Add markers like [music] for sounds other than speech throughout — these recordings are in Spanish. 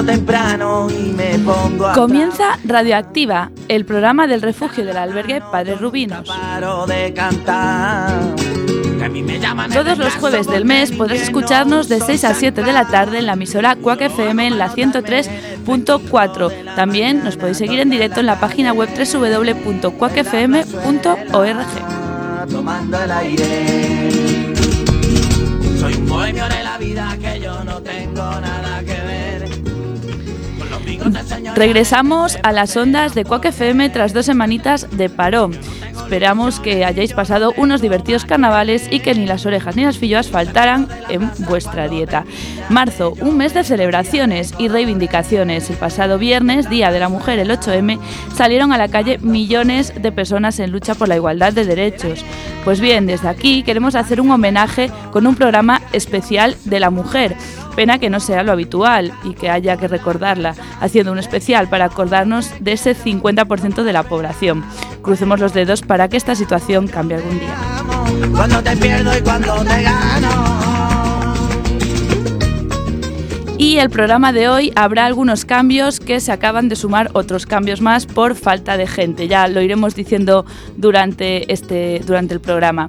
levanto temprano y me pongo a Comienza Radioactiva, el programa del refugio del albergue Padre Rubinos. paro de cantar. Que a mí me llaman Todos los jueves del mes podrás escucharnos de 6 a 7 de la tarde en la emisora Quack FM en la 103.4. También nos podéis seguir en directo en la página web www.quackfm.org. tomando el aire. Soy un bohemio Regresamos a las ondas de Quack FM tras dos semanitas de parón. Esperamos que hayáis pasado unos divertidos carnavales y que ni las orejas ni las filloas faltaran en vuestra dieta. Marzo, un mes de celebraciones y reivindicaciones. El pasado viernes, Día de la Mujer, el 8M, salieron a la calle millones de personas en lucha por la igualdad de derechos. Pues bien, desde aquí queremos hacer un homenaje con un programa especial de la mujer. Pena que no sea lo habitual y que haya que recordarla, haciendo un especial para acordarnos de ese 50% de la población. Crucemos los dedos para que esta situación cambie algún día. Cuando te pierdo y cuando te gano. Y el programa de hoy habrá algunos cambios que se acaban de sumar otros cambios más por falta de gente. Ya lo iremos diciendo durante, este, durante el programa.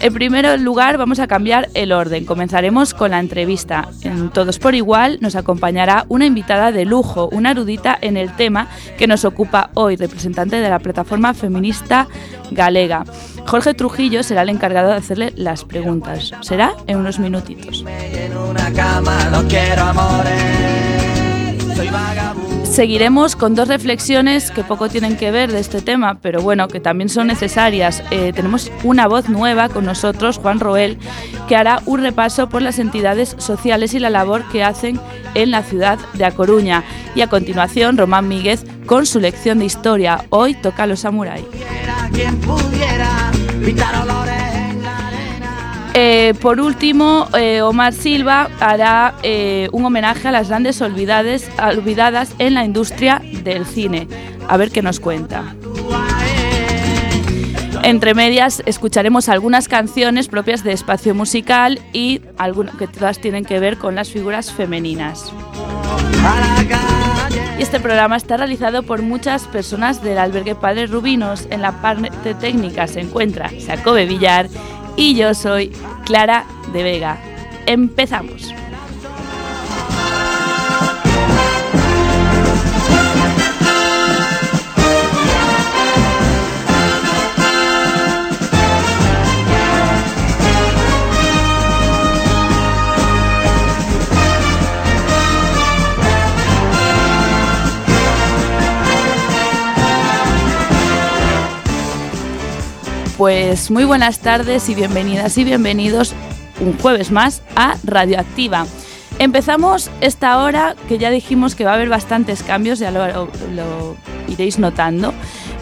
En primer lugar vamos a cambiar el orden. Comenzaremos con la entrevista. En Todos por igual nos acompañará una invitada de lujo, una erudita en el tema que nos ocupa hoy, representante de la plataforma feminista galega. Jorge Trujillo será el encargado de hacerle las preguntas. Será en unos minutitos. Soy vagabundo. Seguiremos con dos reflexiones que poco tienen que ver de este tema, pero bueno, que también son necesarias. Eh, tenemos una voz nueva con nosotros, Juan Roel, que hará un repaso por las entidades sociales y la labor que hacen en la ciudad de A Coruña. Y a continuación, Román Míguez con su lección de historia. Hoy toca a los samuráis. Eh, por último, eh, Omar Silva hará eh, un homenaje a las grandes olvidadas en la industria del cine. A ver qué nos cuenta. Entre medias escucharemos algunas canciones propias de espacio musical y algunas que todas tienen que ver con las figuras femeninas. Y este programa está realizado por muchas personas del albergue Padre Rubinos. En la parte técnica se encuentra Jacobe Villar y yo soy Clara de Vega. Empezamos. Pues muy buenas tardes y bienvenidas y bienvenidos un jueves más a Radioactiva. Empezamos esta hora que ya dijimos que va a haber bastantes cambios, ya lo, lo iréis notando.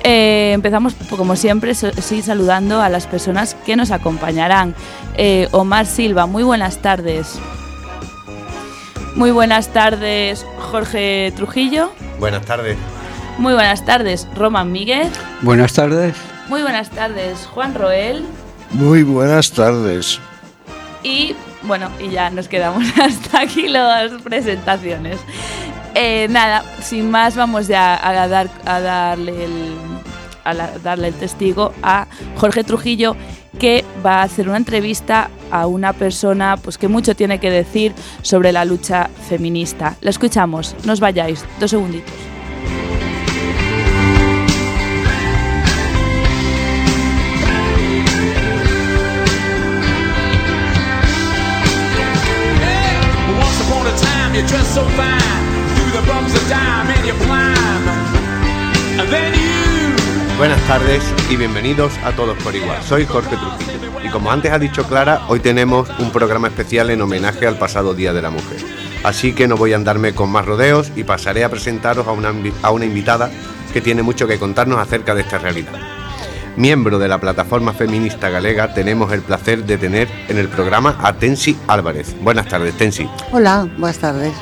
Eh, empezamos, como siempre, so- sí, saludando a las personas que nos acompañarán. Eh, Omar Silva, muy buenas tardes. Muy buenas tardes, Jorge Trujillo. Buenas tardes. Muy buenas tardes, Roman Míguez. Buenas tardes. Muy buenas tardes, Juan Roel. Muy buenas tardes. Y bueno, y ya nos quedamos [laughs] hasta aquí las presentaciones. Eh, nada, sin más, vamos ya a, dar, a darle el, a la- darle el testigo a Jorge Trujillo, que va a hacer una entrevista a una persona pues, que mucho tiene que decir sobre la lucha feminista. La escuchamos, no os vayáis, dos segunditos. Buenas tardes y bienvenidos a todos por igual. Soy Jorge Trujillo y como antes ha dicho Clara, hoy tenemos un programa especial en homenaje al pasado Día de la Mujer. Así que no voy a andarme con más rodeos y pasaré a presentaros a una, invi- a una invitada que tiene mucho que contarnos acerca de esta realidad. Miembro de la plataforma feminista galega, tenemos el placer de tener en el programa a Tensi Álvarez. Buenas tardes, Tensi. Hola, buenas tardes.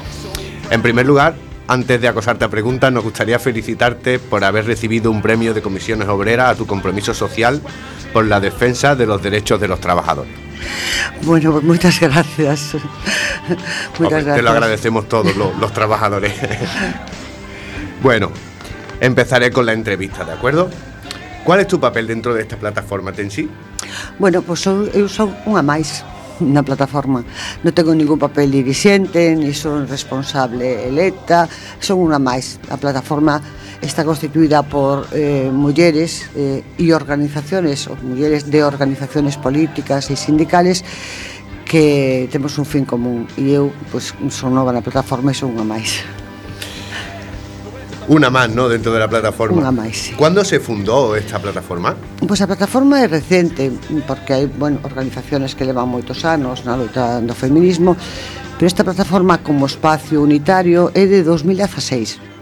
En primer lugar, antes de acosarte a preguntas, nos gustaría felicitarte por haber recibido un premio de comisiones obreras a tu compromiso social por la defensa de los derechos de los trabajadores. Bueno, pues muchas gracias. [laughs] Muchas Hombre, gracias. Te lo agradecemos todos los, los trabajadores. [laughs] bueno, empezaré con la entrevista, ¿de acuerdo? ¿Cuál es tu papel dentro de esta plataforma, Tensi? Bueno, pois eu, eu son unha máis na plataforma. Non tengo ningún papel dirixente, ni son responsable electa, son unha máis. A plataforma está constituída por eh, mulleres eh, e organizaciones, ou mulleres de organizaciones políticas e sindicales que temos un fin común e eu pois, son nova na plataforma e son unha máis. Una máis, ¿no? Dentro da la plataforma. Unha máis. Sí. Cando se fundou esta plataforma? Pois pues a plataforma é recente, porque hai, bueno, organizaciones que levan moitos anos na loita do feminismo, pero esta plataforma como espacio unitario é de 2016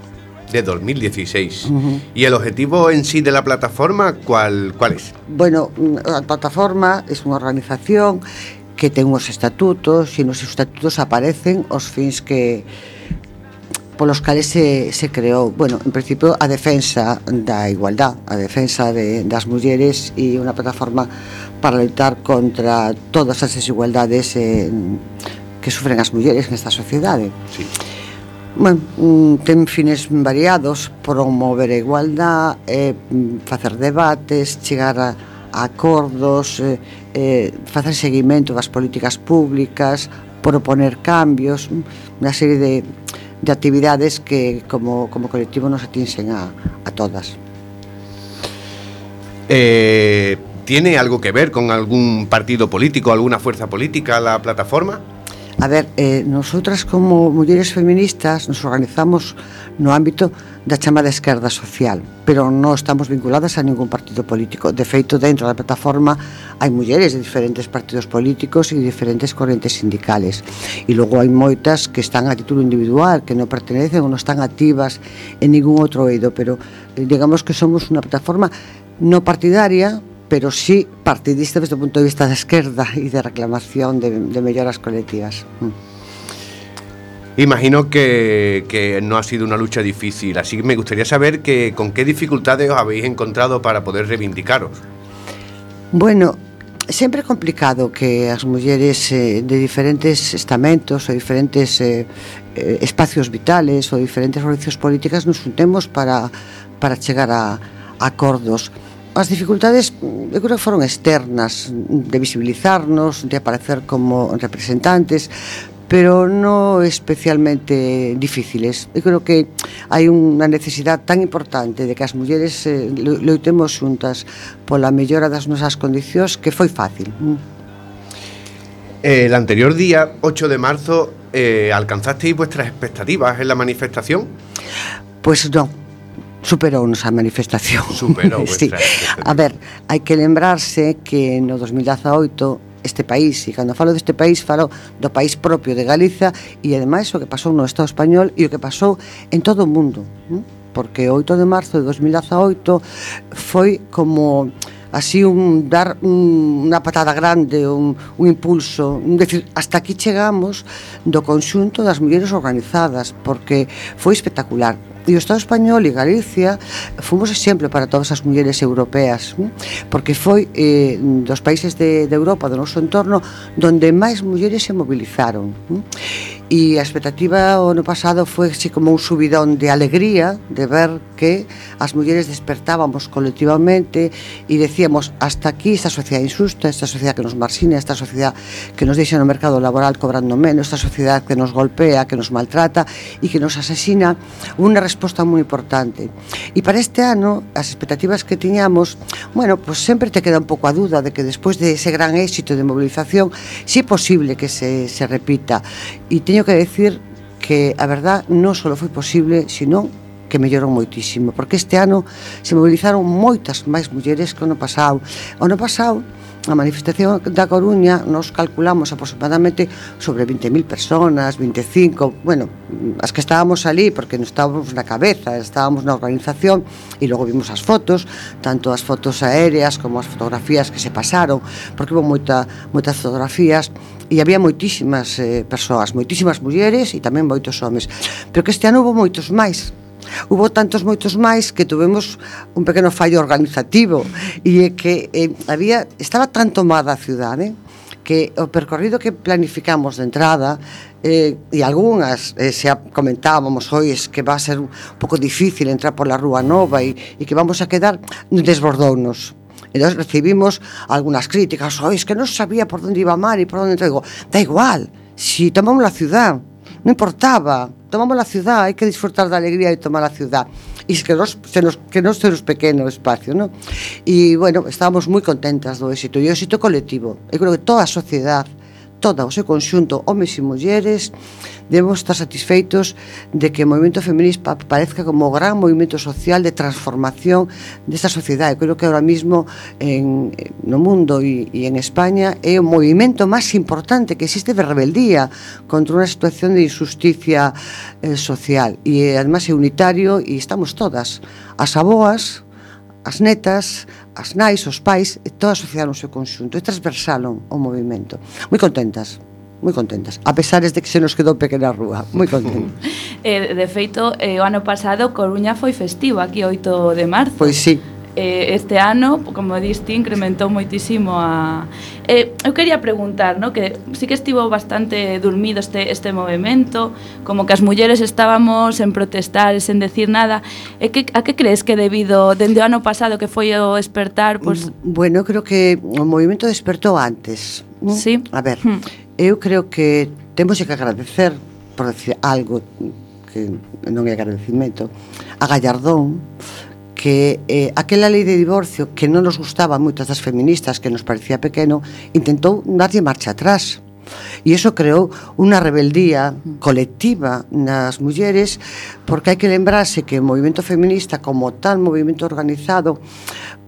de 2016. Uh -huh. ¿Y el objetivo en sí de la plataforma cuál, cuál es? Bueno, a plataforma es unha organización que ten uns estatutos e nos estatutos aparecen os fins que polos cales se, se creou bueno, en principio a defensa da igualdad a defensa de, das mulleres e unha plataforma para lutar contra todas as desigualdades eh, que sufren as mulleres nesta sociedade sí. Bueno, mm, ten fines variados promover a igualdad eh, facer debates chegar a, a acordos eh, eh, facer seguimento das políticas públicas proponer cambios mm, unha serie de de actividades que como, como colectivo nos atinxen a, a todas. Eh, ¿Tiene algo que ver con algún partido político, alguna fuerza política la plataforma? A ver, eh, nosotras como mulleres feministas nos organizamos no ámbito da chamada esquerda social, pero non estamos vinculadas a ningún partido político. De feito, dentro da plataforma hai mulleres de diferentes partidos políticos e diferentes correntes sindicales. E logo hai moitas que están a título individual, que non pertenecen ou non están activas en ningún outro eido, pero eh, digamos que somos unha plataforma no partidaria, pero sí partidista desde o punto de vista da esquerda e de reclamación de, de melloras colectivas. Mm. Imagino que, que no ha sido una lucha difícil, así que me gustaría saber que, con qué dificultades os habéis encontrado para poder reivindicaros. Bueno, sempre é complicado que as mulleres eh, de diferentes estamentos ou diferentes eh, eh, espacios vitales ou diferentes organizacións políticas nos juntemos para, para a, a acordos. As dificultades, eu creo que foron externas, de visibilizarnos, de aparecer como representantes, pero no especialmente difíciles. Eu creo que hai unha necesidade tan importante de que as mulleres eh, loitemos xuntas pola mellora das nosas condicións que foi fácil. Mm. El anterior día, 8 de marzo, eh, ¿alcanzasteis vuestras expectativas en la manifestación? Pues no, superou nos a manifestación. Superou [laughs] sí. A ver, hai que lembrarse que no 2018 este país e cando falo deste país falo do país propio de Galiza e ademais o que pasou no Estado español e o que pasou en todo o mundo porque o 8 de marzo de 2018 foi como así un dar un, unha patada grande, un, un impulso, un decir, hasta aquí chegamos do conxunto das mulleres organizadas, porque foi espectacular. E o Estado español e Galicia fomos exemplo para todas as mulleres europeas, porque foi eh, dos países de, de Europa, do noso entorno, donde máis mulleres se mobilizaron. Eh? E a expectativa o ano pasado foi así como un subidón de alegría de ver que as mulleres despertábamos colectivamente e decíamos hasta aquí esta sociedade insusta, esta sociedade que nos marxina, esta sociedade que nos deixa no mercado laboral cobrando menos, esta sociedade que nos golpea, que nos maltrata e que nos asesina, unha resposta moi importante. E para este ano, as expectativas que tiñamos, bueno, pues sempre te queda un pouco a duda de que despois de ese gran éxito de movilización, si é posible que se, se repita. E teño teño que decir que a verdad non só foi posible, senón que mellorou moitísimo, porque este ano se mobilizaron moitas máis mulleres que o ano pasado. O ano pasado a manifestación da Coruña nos calculamos aproximadamente sobre 20.000 personas, 25, bueno, as que estábamos ali porque non estábamos na cabeza, estábamos na organización e logo vimos as fotos, tanto as fotos aéreas como as fotografías que se pasaron, porque hubo moita, moitas fotografías e había moitísimas eh, persoas, moitísimas mulleres e tamén moitos homes. Pero que este ano hubo moitos máis, hubo tantos moitos máis que tuvemos un pequeno fallo organizativo e é que eh, había estaba tan tomada a cidade que o percorrido que planificamos de entrada eh, e algunhas eh, se comentábamos hoy es que va a ser un pouco difícil entrar pola Rúa Nova e, e que vamos a quedar desbordounos Entón recibimos algunhas críticas, ois que non sabía por onde iba a mar e por onde. Digo, da igual, si tomamos la ciudad, non importaba, tomamos a cidade, hai que disfrutar da alegría e tomar a cidade. E que nos, se nos, que nos temos pequeno espacio, non? E, bueno, estábamos moi contentas do éxito, e o éxito colectivo. Eu creo que toda a sociedade toda o seu conxunto, homes e mulleres, debemos estar satisfeitos de que o movimento feminista parezca como o gran movimento social de transformación desta sociedade. Creo que ahora mismo en, no mundo e, e en España é o movimento máis importante que existe de rebeldía contra unha situación de injusticia eh, social. E además é unitario e estamos todas, as aboas, as netas, as nais, os pais e toda a sociedade no seu conxunto e transversaron o movimento moi contentas moi contentas, a pesares de que se nos quedou pequena rúa, moi contentas. [laughs] eh, de feito, eh, o ano pasado Coruña foi festivo aquí 8 de marzo. Pois sí, eh, este ano, como diste, incrementou moitísimo a... Eh, eu quería preguntar, no? que sí que estivo bastante dormido este, este movimento, como que as mulleres estábamos en protestar, sen decir nada, e eh, que, a que crees que debido dende o ano pasado que foi o despertar? Pues... Mm, bueno, creo que o movimento despertou antes. Sí. A ver, hmm. eu creo que temos que agradecer, por decir algo que non é agradecimento, a Gallardón, que eh, aquela lei de divorcio que non nos gustaba moitas das feministas que nos parecía pequeno intentou darlle marcha atrás. E iso creou unha rebeldía colectiva nas mulleres porque hai que lembrarse que o movimento feminista como tal movimento organizado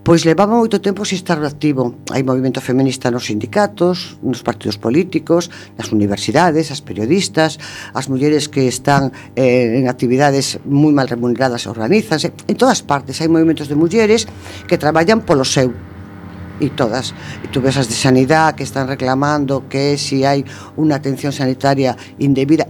Pois levaba moito tempo sin estar activo. Hai movimento feminista nos sindicatos, nos partidos políticos, nas universidades, as periodistas, as mulleres que están eh, en actividades moi mal remuneradas organízanse. En todas partes hai movimentos de mulleres que traballan polo seu, e todas. E tú ves as de sanidade que están reclamando que si hai unha atención sanitaria indebida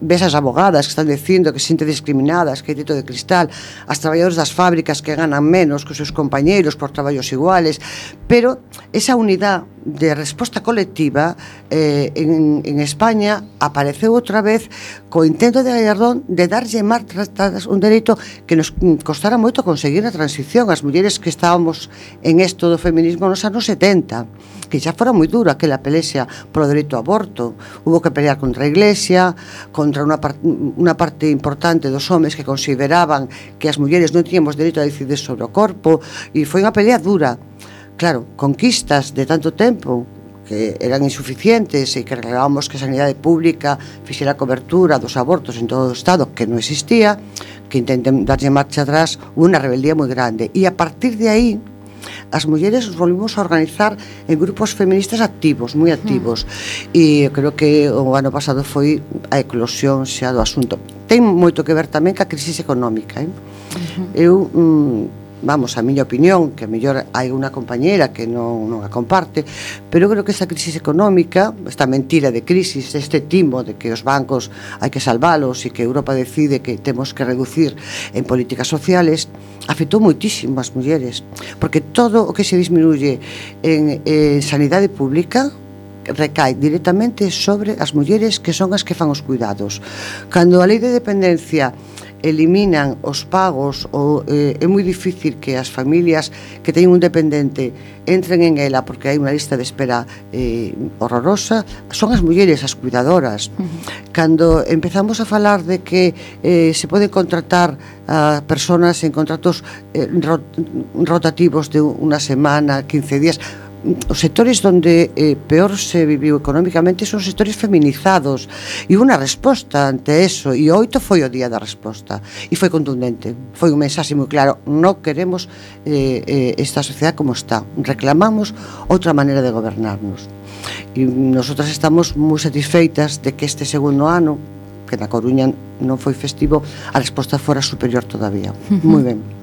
ves as abogadas que están dicindo que se sinte discriminadas, que hai dito de cristal, as traballadores das fábricas que ganan menos que os seus compañeiros por traballos iguales, pero esa unidade de resposta colectiva eh, en, en España apareceu outra vez co intento de Gallardón de darlle mar tratadas un dereito que nos costara moito conseguir a transición. As mulleres que estábamos en esto do feminismo nos anos 70 que xa fora moi dura aquela pelexia polo dereito ao aborto. Hubo que pelear contra a iglesia contra unha, par unha parte importante dos homes que consideraban que as mulleres non tiñamos dereito a decidir sobre o corpo e foi unha pelea dura claro, conquistas de tanto tempo que eran insuficientes e que reclamábamos que a sanidade pública fixera cobertura dos abortos en todo o Estado que non existía, que intenten darlle marcha atrás unha rebeldía moi grande. E a partir de aí, as mulleres nos volvimos a organizar en grupos feministas activos, moi activos. E eu creo que o ano pasado foi a eclosión xa do asunto. Ten moito que ver tamén ca crisis económica. Eh? Eu mm, vamos, a miña opinión, que a mellor hai unha compañeira que non, non a comparte, pero eu creo que esta crisis económica, esta mentira de crisis, este timo de que os bancos hai que salvalos e que Europa decide que temos que reducir en políticas sociales, afectou moitísimo as mulleres, porque todo o que se disminuye en, en sanidade pública, recae directamente sobre as mulleres que son as que fan os cuidados. Cando a lei de dependencia eliminan os pagos ou eh, é moi difícil que as familias que teñen un dependente entren en ela porque hai unha lista de espera eh, horrorosa son as mulleres as cuidadoras uh -huh. cando empezamos a falar de que eh, se pode contratar a personas en contratos eh, rotativos de unha semana, 15 días os sectores onde eh, peor se viviu económicamente son sectores feminizados. E unha resposta ante eso e oito foi o día da resposta e foi contundente, foi un mensaxe moi claro. Non queremos eh, eh, esta sociedade como está, reclamamos outra maneira de gobernarnos. E nosotras estamos moi satisfeitas de que este segundo ano que na Coruña non foi festivo a resposta fora superior todavía. Moi ben.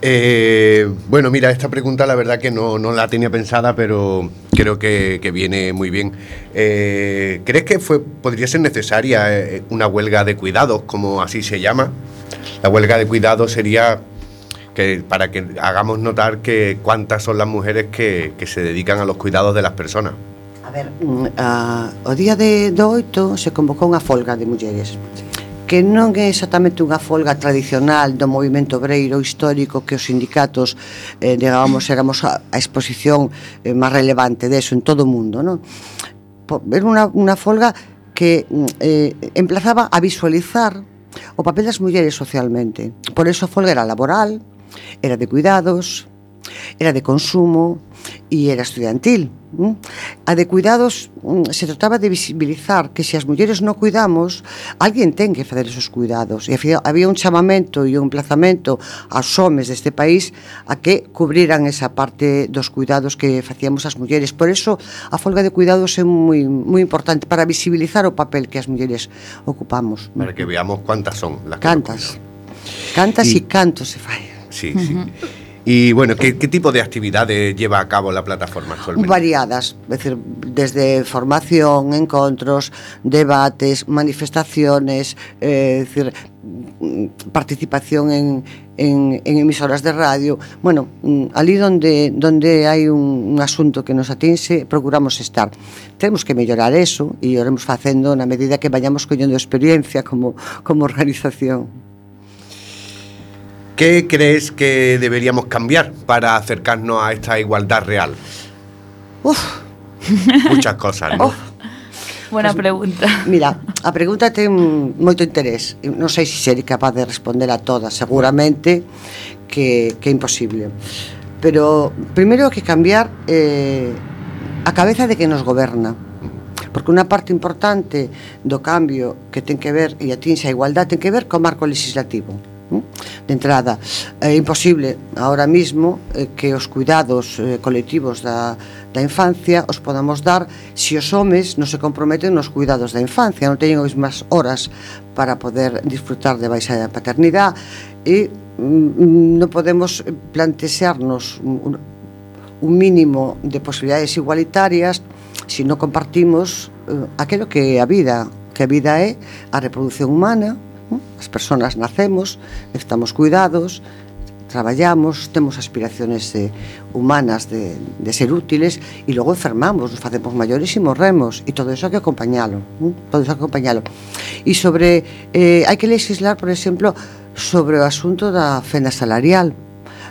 Eh, bueno, mira, esta pregunta la verdad que no, no la tenía pensada, pero creo que, que viene muy bien. Eh, ¿Crees que fue, podría ser necesaria eh, una huelga de cuidados, como así se llama? La huelga de cuidados sería que para que hagamos notar que cuántas son las mujeres que, que se dedican a los cuidados de las personas. A ver, a, o día de, do 8 se convocou unha folga de mulleres que non é exactamente unha folga tradicional do movimento obreiro histórico que os sindicatos, eh, digamos, éramos a, a exposición eh, máis relevante deso en todo o mundo, non? Era unha, unha folga que eh, emplazaba a visualizar o papel das mulleres socialmente. Por eso a folga era laboral, era de cuidados, era de consumo, e era estudiantil. A de cuidados se trataba de visibilizar que se as mulleres non cuidamos, alguén ten que fazer esos cuidados. E había un chamamento e un emplazamento aos homes deste país a que cubriran esa parte dos cuidados que facíamos as mulleres. Por eso a folga de cuidados é moi, moi importante para visibilizar o papel que as mulleres ocupamos. Para que veamos cuántas son las cantas. que Cantas. E cantos se fai. Sí, uh -huh. sí. Y bueno, ¿qué, tipo de actividades lleva a cabo la plataforma actualmente? variadas, es decir, desde formación, encontros, debates, manifestaciones, eh, participación en, emisoras de radio. Bueno, mm, ali donde, donde hai un, un asunto que nos atinse, procuramos estar. Temos que mellorar eso e iremos facendo na medida que vayamos collendo experiencia como, como organización. ¿Qué crees que deberíamos cambiar para acercarnos a esta igualdad real? Uf. [laughs] Muchas cosas, ¿no? Uf. Buena pues, pregunta. Mira, [laughs] a pregunta ten moito interés. Non sei se serei capaz de responder a todas, seguramente que, que é imposible. Pero primeiro que cambiar eh, a cabeza de que nos goberna. Porque unha parte importante do cambio que ten que ver e atinxe a igualdade ten que ver co marco legislativo De entrada, é imposible ahora mismo eh, que os cuidados eh, colectivos da, da infancia os podamos dar se os homes non se comprometen nos cuidados da infancia, non teñen as mesmas horas para poder disfrutar de baixa da paternidade e mm, non podemos plantexarnos un, un mínimo de posibilidades igualitarias se non compartimos eh, aquilo que é a vida, que a vida é a reproducción humana, As persoas nacemos, necesitamos cuidados, traballamos, temos aspiraciones eh, humanas de, de ser útiles e logo enfermamos, nos facemos maiores e morremos e todo iso hai que acompañalo, ¿eh? todo iso hai que acompañalo. E sobre eh, hai que legislar, por exemplo, sobre o asunto da fenda salarial,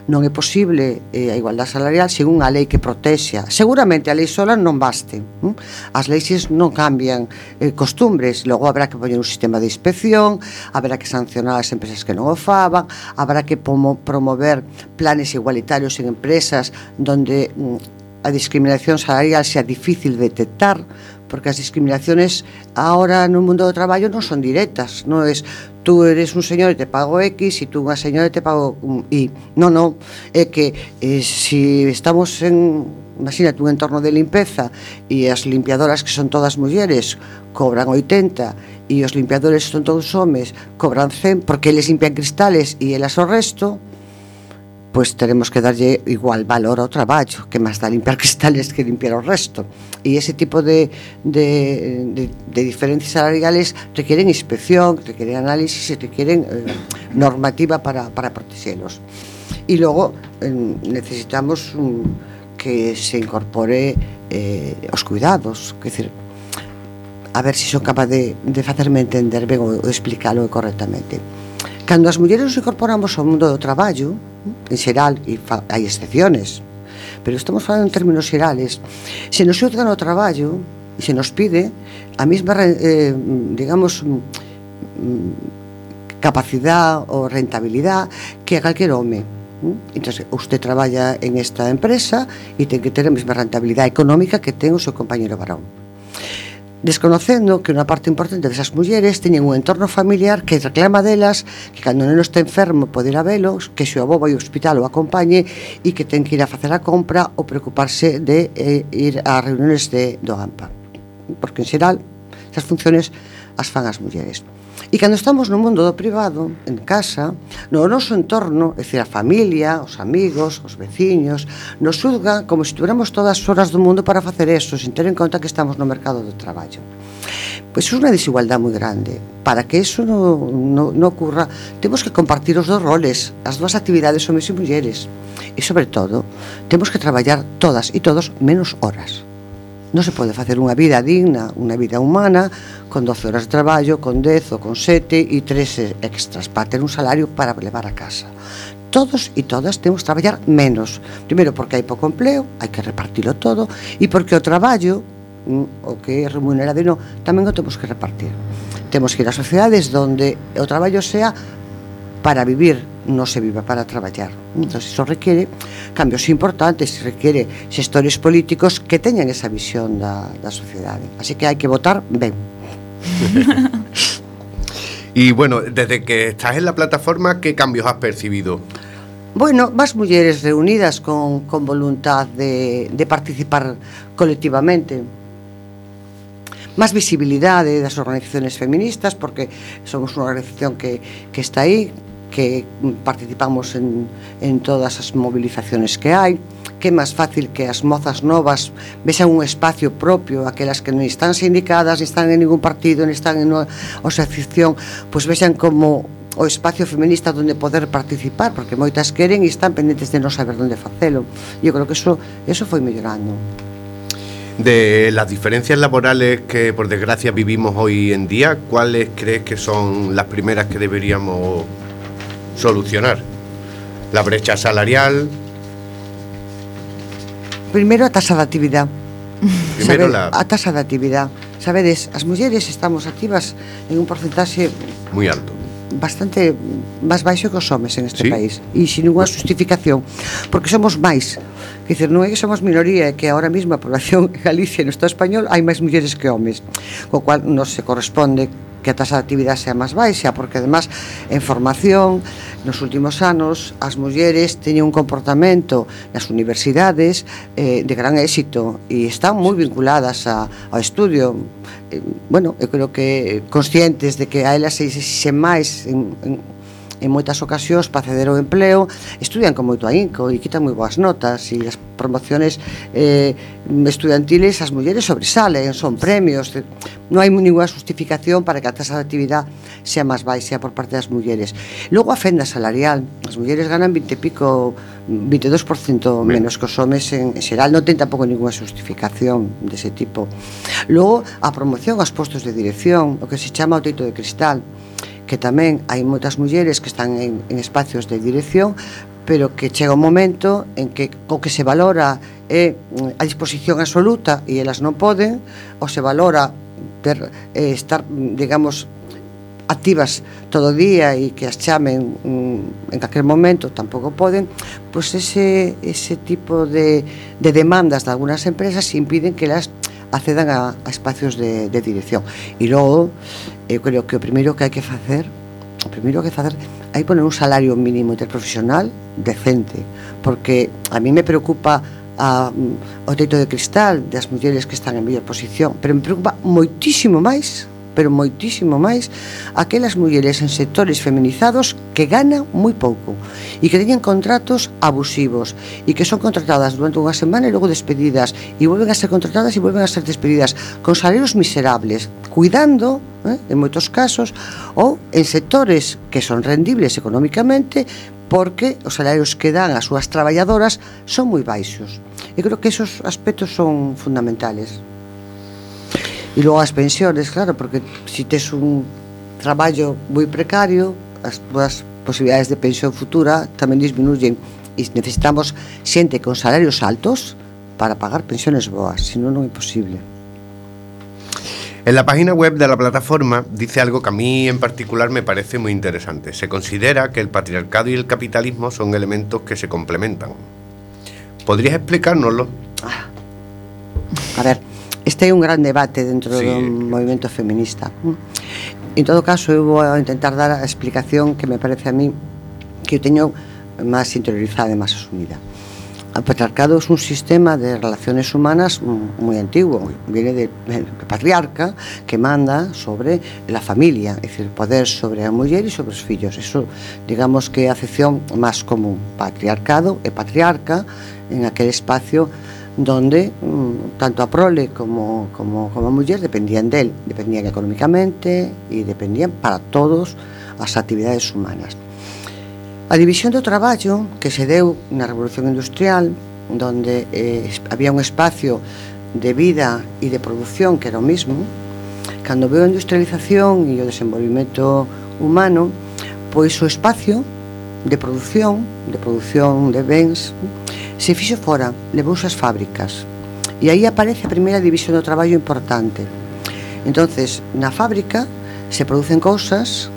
non é posible eh, a igualdade salarial sen unha lei que protexa. Seguramente a lei sola non baste. Hm? As leixes non cambian eh, costumbres, logo habrá que poñer un sistema de inspección, habrá que sancionar as empresas que non o faban, habrá que promover planes igualitarios en empresas donde mm, a discriminación salarial sea difícil de detectar, porque as discriminaciones ahora no mundo do traballo non son directas, non es tú eres un señor e te pago X, e tú unha señora e te pago Y. Non, non, é que eh, se si estamos en imagínate un entorno de limpeza e as limpiadoras que son todas mulleres cobran 80 e os limpiadores son todos homes cobran 100 porque eles limpian cristales e elas o resto pois teremos que darlle igual valor ao traballo, que máis da limpar cristales que limpiar o resto. E ese tipo de, de, de, de diferencias salariales requieren inspección, requieren análisis e requieren eh, normativa para, para protexelos E logo eh, necesitamos um, que se incorpore eh, os cuidados, que decir, a ver se son capaz de, de facerme entender ben ou explicarlo correctamente. Cando as mulleres nos incorporamos ao mundo do traballo, en xeral, e hai excepciones, pero estamos falando en términos xerales, se nos xuzga no traballo e se nos pide a mesma, eh, digamos, mm, mm, capacidade ou rentabilidade que a calquer home. Entón, usted traballa en esta empresa e ten que ter a mesma rentabilidade económica que ten o seu compañero varón desconocendo que unha parte importante desas mulleres teñen un entorno familiar que reclama delas que cando non está enfermo poder velos, que se o avó vai ao hospital o acompañe e que ten que ir a facer a compra ou preocuparse de eh, ir a reuniones de, do AMPA porque en xeral esas funciones as fan as mulleres E cando estamos no mundo do privado, en casa, no noso entorno, é dicir, a familia, os amigos, os veciños, nos xulga como se tuviéramos todas as horas do mundo para facer eso, sin ter en conta que estamos no mercado do traballo. Pois é unha desigualdade moi grande. Para que eso non no, no ocurra, temos que compartir os dos roles, as dúas actividades homens e mulleres. E, sobre todo, temos que traballar todas e todos menos horas non se pode facer unha vida digna, unha vida humana, con 12 horas de traballo, con 10 ou con 7 e 3 extras para ter un salario para levar a casa. Todos e todas temos que traballar menos. Primeiro porque hai pouco empleo, hai que repartilo todo, e porque o traballo, mm, o que é remunerado e non, tamén o temos que repartir. Temos que ir a sociedades onde o traballo sea para vivir, non se viva para traballar. Entón, iso requiere cambios importantes, requiere xestores políticos que teñan esa visión da, da sociedade. Así que hai que votar ben. [laughs] Y bueno, desde que estás en la plataforma, ¿qué cambios has percibido? Bueno, más mulleres reunidas con, con voluntad de, de participar colectivamente. Más visibilidade das organizaciones feministas, porque somos unha organización que, que está aí, que participamos en, en todas as movilizaciones que hai, que é máis fácil que as mozas novas vexan un espacio propio, aquelas que non están sindicadas, non están en ningún partido, non están en unha asociación, pois vexan como o espacio feminista onde poder participar, porque moitas queren e están pendentes de non saber onde facelo. Eu creo que eso, eso foi mellorando. De las diferencias laborales que por desgracia vivimos hoy en día, ¿cuáles crees que son las primeras que deberíamos solucionar. La brecha salarial. Primeiro a taxa de actividade. Primeiro la... a taxa de actividade. Sabedes, as mulleres estamos activas en un porcentaxe moi alto bastante máis baixo que os homes en este sí? país e sin unha justificación porque somos máis Que dizer, non é que somos minoría, é que ahora mesmo a población en [laughs] Galicia e no Estado español hai máis mulleres que homes, co cual non se corresponde que a tasa de actividade sea máis baixa, porque además en formación nos últimos anos as mulleres teñen un comportamento nas universidades eh, de gran éxito e están moi vinculadas a, ao estudio. Eh, bueno, eu creo que conscientes de que a elas se, se máis en, en en moitas ocasións para ceder ao empleo, estudian con moito ahínco e quitan moi boas notas e as promociones eh, estudiantiles as mulleres sobresalen, son premios, eh, non hai ninguna justificación para que a tasa de actividade sea máis baixa por parte das mulleres. Logo a fenda salarial, as mulleres ganan 20 e pico 22% menos que os homes en, en xeral non ten tampouco ninguna justificación dese tipo. Logo, a promoción aos postos de dirección, o que se chama o teito de cristal que tamén hai moitas mulleres que están en, en espacios de dirección pero que chega un momento en que co que se valora é mm, a disposición absoluta e elas non poden ou se valora ter, eh, estar, mm, digamos, activas todo o día e que as chamen mm, en calquer momento tampouco poden, pois ese, ese tipo de, de demandas de algunas empresas impiden que elas accedan a, a espacios de, de dirección. E logo, eu eh, creo que o primeiro que hai que facer, o primeiro que facer hai poner un salario mínimo interprofesional decente, porque a mí me preocupa ah, mm, a, o teito de cristal das mulleres que están en mellor posición, pero me preocupa moitísimo máis pero moitísimo máis, aquelas mulleres en sectores feminizados que ganan moi pouco e que teñen contratos abusivos e que son contratadas durante unha semana e logo despedidas e volven a ser contratadas e volven a ser despedidas con salarios miserables, cuidando eh, en moitos casos ou en sectores que son rendibles económicamente porque os salarios que dan as súas traballadoras son moi baixos. E creo que esos aspectos son fundamentales. E logo as pensiones, claro, porque si tes un traballo moi precario, as túas posibilidades de pensión futura tamén disminuyen e necesitamos xente con salarios altos para pagar pensiones boas, senón non é posible. En la página web de la plataforma dice algo que a mí en particular me parece muy interesante. Se considera que el patriarcado y el capitalismo son elementos que se complementan. ¿Podrías explicárnoslo? A ver, este é un gran debate dentro sí. do movimento feminista. En todo caso, eu vou intentar dar a explicación que me parece a mí que eu teño máis interiorizada e máis asumida. O patriarcado é un sistema de relaciones humanas moi antigo, viene de, de patriarca que manda sobre la familia, é dicir, poder sobre a muller e sobre os fillos. Eso, digamos que é a acepción máis común, patriarcado e patriarca en aquel espacio donde mm, tanto a prole como, como, como a muller dependían del, dependían económicamente e dependían para todos as actividades humanas. A división do traballo que se deu na Revolución Industrial, donde eh, había un espacio de vida e de produción que era o mismo, cando veo a industrialización e o desenvolvimento humano, pois o espacio de produción, de produción de bens, Se fixo fora, levouse as fábricas. E aí aparece a primeira división do traballo importante. Entonces, na fábrica se producen cousas,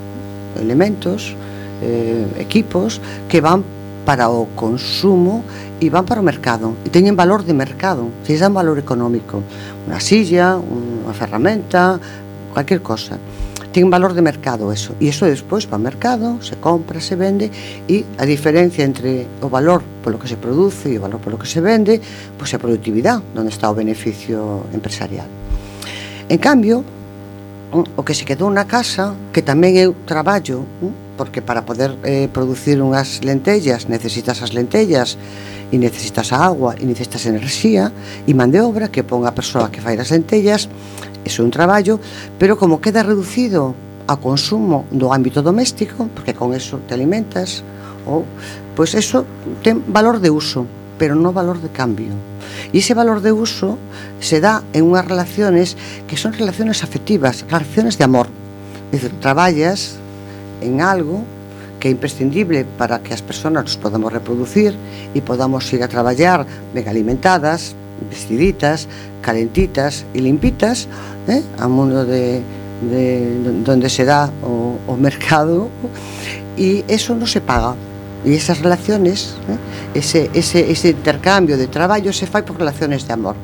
elementos, eh, equipos que van para o consumo e van para o mercado e teñen valor de mercado, se dan valor económico, unha silla, unha ferramenta, cualquier cosa ten valor de mercado eso e eso despois va mercado se compra, se vende e a diferencia entre o valor polo que se produce e o valor polo que se vende pois é a productividade, onde está o beneficio empresarial. En cambio o que se quedou na casa que tamén eu traballo porque para poder eh, producir unhas lentellas necesitas as lentellas e necesitas a agua e necesitas enerxía e man de obra que pon a persoa que fai as lentellas é un traballo, pero como queda reducido ao consumo do ámbito doméstico, porque con eso te alimentas, ou, pois eso ten valor de uso, pero non valor de cambio. E ese valor de uso se dá en unhas relaciones que son relaciones afectivas, relaciones de amor. Dicir traballas en algo que é imprescindible para que as persoas nos podamos reproducir e podamos ir a traballar ben alimentadas, vestiditas, calentitas e limpitas eh, a mundo de, de donde se dá o, o mercado e eso non se paga. E esas relaciones eh, ese, ese, ese intercambio de traballo se fai por relaciones de amor.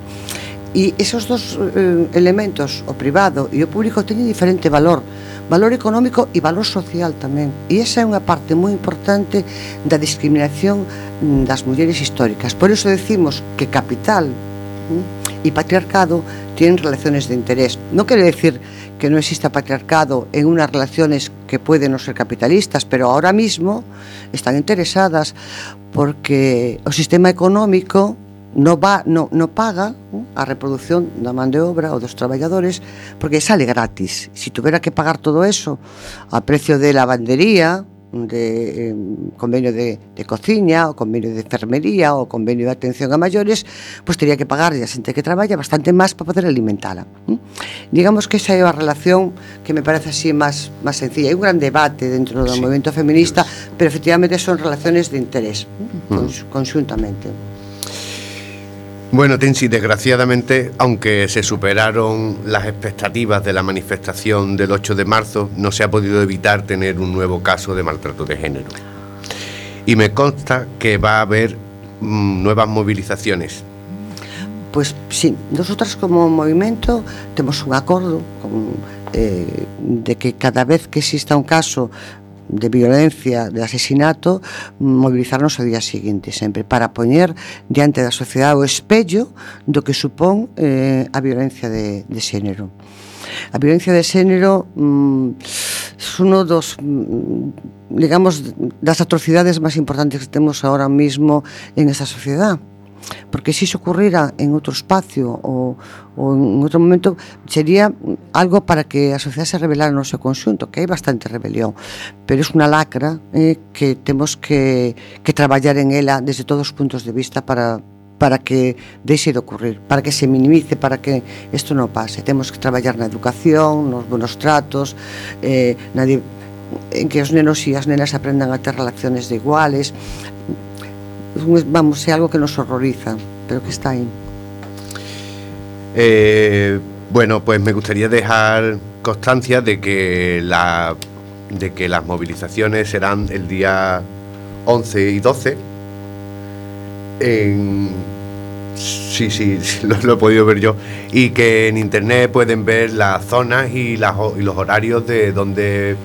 E esos dos eh, elementos o privado e o público teñen diferente valor. Valor económico e valor social tamén. E esa é unha parte moi importante da discriminación mm, das mulleres históricas. Por iso decimos que capital ¿eh? y patriarcado tienen relaciones de interés. No quiere decir que no exista patriarcado en unas relaciones que pueden no ser capitalistas, pero ahora mismo están interesadas porque o sistema económico non, va, no, non paga a reproducción da man de obra ou dos traballadores porque sale gratis. Se si tuviera que pagar todo eso a precio de lavandería, de eh, convenio de, de cociña, o convenio de enfermería, o convenio de atención a maiores, pois teria que pagar a xente que traballa bastante máis para poder alimentala. ¿eh? Digamos que esa é a relación que me parece así máis máis sencilla. Hai un gran debate dentro do sí, movimento feminista, pero efectivamente son relaciones de interés, ¿eh? cons, conjuntamente. Bueno, Tensi, desgraciadamente, aunque se superaron las expectativas de la manifestación del 8 de marzo, no se ha podido evitar tener un nuevo caso de maltrato de género. Y me consta que va a haber mmm, nuevas movilizaciones. Pues sí, nosotras como movimento temos un con, eh, de que cada vez que exista un caso de violencia, de asesinato, mobilizarnos ao día seguinte sempre para poñer diante da sociedade o espello do que supón eh, a violencia de, de xénero. A violencia de xénero mm, é uno dos mm, digamos das atrocidades máis importantes que temos ahora mismo en esta sociedade porque se iso ocurrira en outro espacio ou, ou en outro momento sería algo para que a sociedade se revelara no seu conxunto, que hai bastante rebelión, pero é unha lacra eh, que temos que, que traballar en ela desde todos os puntos de vista para, para que deixe de ocurrir, para que se minimice, para que isto non pase. Temos que traballar na educación, nos buenos tratos, eh, na en que os nenos e as nenas aprendan a ter relaciones de iguales, vamos, é algo que nos horroriza, pero que está ahí. Eh, bueno, pues me gustaría dejar constancia de que la de que las movilizaciones serán el día 11 y 12 en sí, sí, [laughs] lo, he podido ver yo y que en internet pueden ver las zonas y, los horarios de donde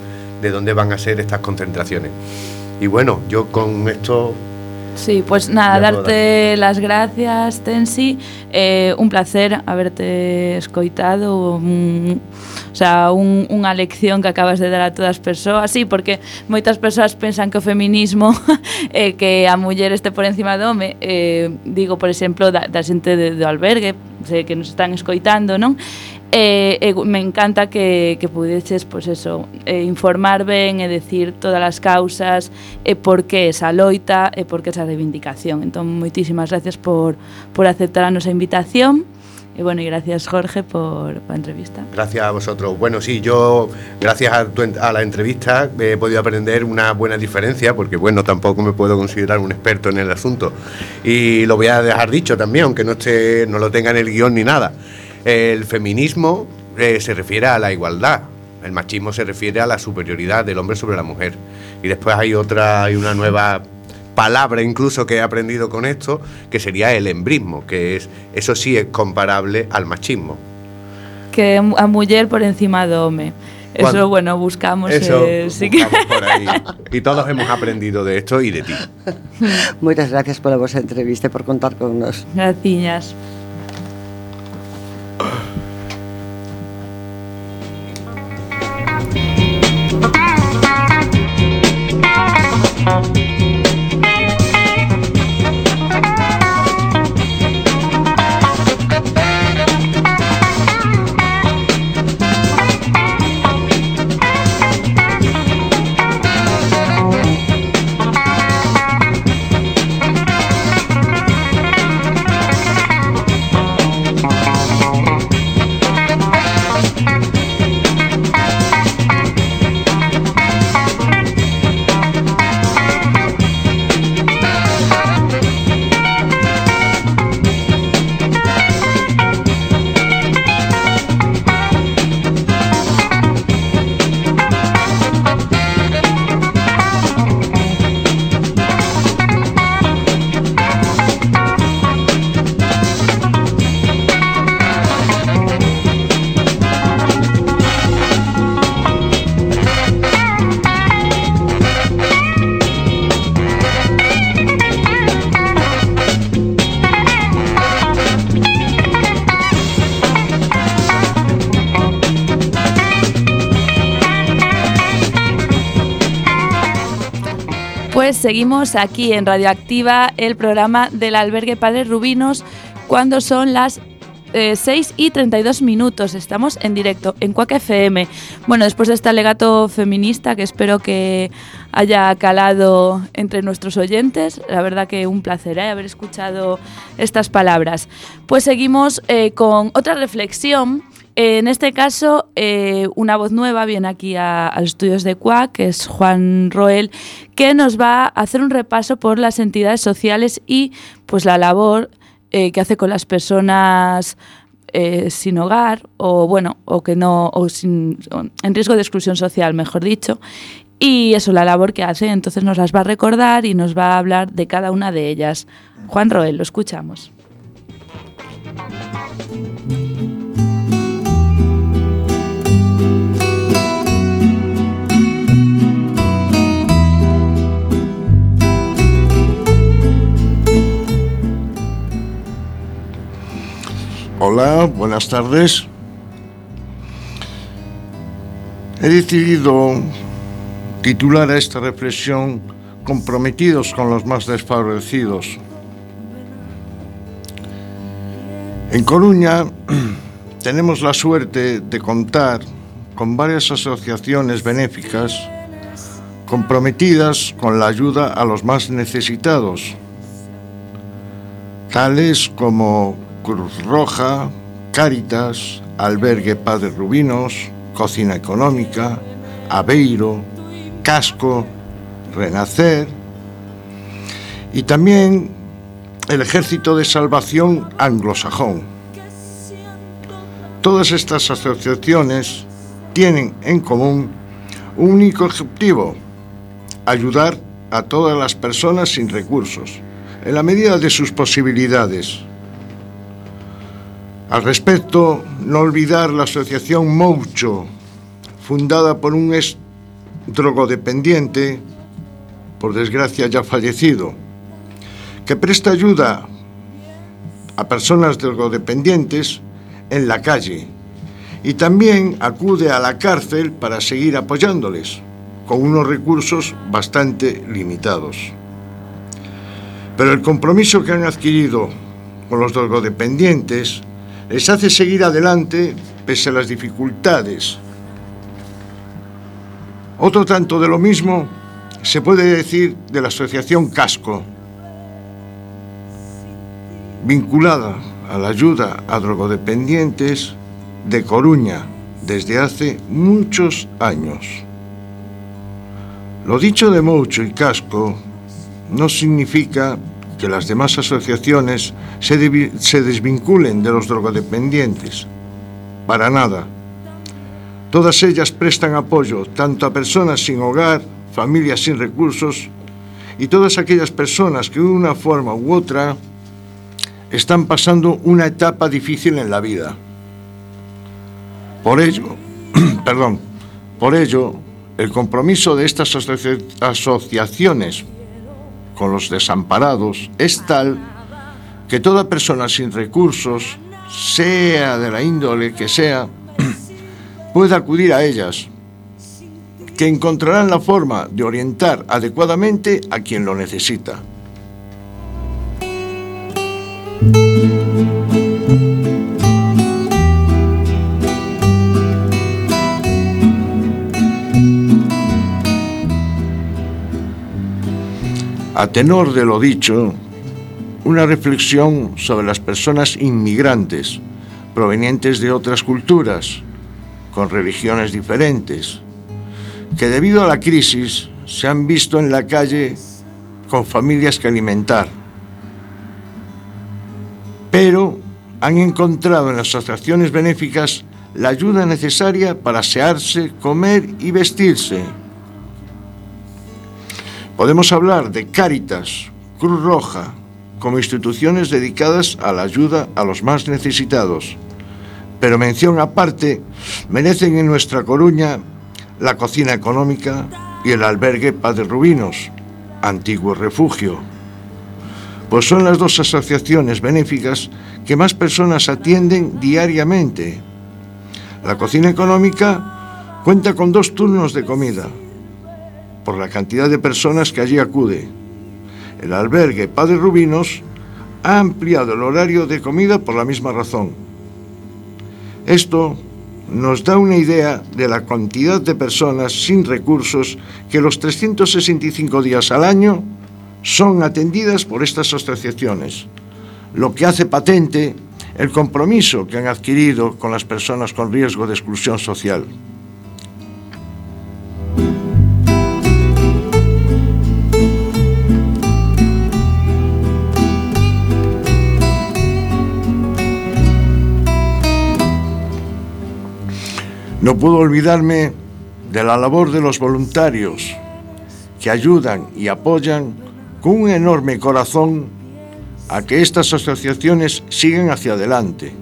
de dónde van a ser estas concentraciones. Y bueno, yo con esto Sí, pues nada, ya darte las gracias, Tensi. Eh, un placer haberte escoitado. Un, o sea, un, unha lección que acabas de dar a todas as persoas. Sí, porque moitas persoas pensan que o feminismo [laughs] eh, que a muller este por encima do home. Eh, digo, por exemplo, da, da xente de, do albergue, sei que nos están escoitando, non? Eh, eh, me encanta que, que pudeches pues eso, eh, informar ben e decir todas as causas e por que esa loita e por que esa reivindicación. Entón, moitísimas gracias por, por aceptar a nosa invitación e bueno, e gracias Jorge por, por a entrevista. Gracias a vosotros. Bueno, sí, yo, gracias a, tu a la entrevista, he podido aprender una buena diferencia, porque bueno, tampoco me puedo considerar un experto en el asunto. Y lo voy a dejar dicho también, aunque no, esté, no lo tenga en el guion ni nada. El feminismo eh, se refiere a la igualdad. El machismo se refiere a la superioridad del hombre sobre la mujer. Y después hay otra, hay una nueva palabra incluso que he aprendido con esto, que sería el embrismo, que es, eso sí es comparable al machismo. Que a muller por encima home. Cuando- Eso, bueno, buscamos... Eso eh, sí que... buscamos por ahí. Y todos hemos aprendido de esto y de ti. Moitas gracias pola vosa entrevista e por contar con nos. Graciñas. Seguimos aquí en Radioactiva, el programa del albergue Padres Rubinos, cuando son las eh, 6 y 32 minutos. Estamos en directo en Cuac FM. Bueno, después de este alegato feminista que espero que haya calado entre nuestros oyentes, la verdad que un placer ¿eh? haber escuchado estas palabras. Pues seguimos eh, con otra reflexión. En este caso, eh, una voz nueva viene aquí a, los estudios de CUAC, que es Juan Roel, que nos va a hacer un repaso por las entidades sociales y pues la labor eh, que hace con las personas eh, sin hogar o bueno o que no o en riesgo de exclusión social, mejor dicho. Y eso, la labor que hace, entonces nos las va a recordar y nos va a hablar de cada una de ellas. Juan Roel, lo escuchamos. Hola, buenas tardes. He decidido titular a esta reflexión Comprometidos con los más desfavorecidos. En Coruña [clears throat] tenemos la suerte de contar con varias asociaciones benéficas comprometidas con la ayuda a los más necesitados, tales como Cruz Roja, Cáritas, Albergue Padre Rubinos, Cocina Económica, Aveiro, Casco, Renacer y también el Ejército de Salvación Anglosajón. Todas estas asociaciones tienen en común un único objetivo, ayudar a todas las personas sin recursos, en la medida de sus posibilidades. Al respecto, no olvidar la asociación Moucho, fundada por un ex drogodependiente, por desgracia ya fallecido, que presta ayuda a personas drogodependientes en la calle y también acude a la cárcel para seguir apoyándoles, con unos recursos bastante limitados. Pero el compromiso que han adquirido con los drogodependientes les hace seguir adelante pese a las dificultades. Otro tanto de lo mismo se puede decir de la Asociación Casco, vinculada a la ayuda a drogodependientes de Coruña desde hace muchos años. Lo dicho de Moucho y Casco no significa que las demás asociaciones se, se desvinculen de los drogodependientes. Para nada. Todas ellas prestan apoyo tanto a personas sin hogar, familias sin recursos y todas aquellas personas que de una forma u otra están pasando una etapa difícil en la vida. Por ello, [clears throat] perdón, por ello, el compromiso de estas asoci- asociaciones con los desamparados es tal que toda persona sin recursos, sea de la índole que sea, [clears throat] pueda acudir a ellas, que encontrarán la forma de orientar adecuadamente a quien lo necesita. A tenor de lo dicho, una reflexión sobre las personas inmigrantes provenientes de otras culturas, con religiones diferentes, que debido a la crisis se han visto en la calle con familias que alimentar, pero han encontrado en las asociaciones benéficas la ayuda necesaria para asearse, comer y vestirse. Podemos hablar de Cáritas, Cruz Roja, como instituciones dedicadas a la ayuda a los más necesitados. Pero mención aparte merecen en nuestra Coruña la cocina económica y el albergue Padre Rubinos, antiguo refugio. Pues son las dos asociaciones benéficas que más personas atienden diariamente. La cocina económica cuenta con dos turnos de comida, por la cantidad de personas que allí acude. El albergue Padre Rubinos ha ampliado el horario de comida por la misma razón. Esto nos da una idea de la cantidad de personas sin recursos que los 365 días al año son atendidas por estas asociaciones, lo que hace patente el compromiso que han adquirido con las personas con riesgo de exclusión social. No puedo olvidarme de la labor de los voluntarios que ayudan y apoyan con un enorme corazón a que estas asociaciones sigan hacia adelante,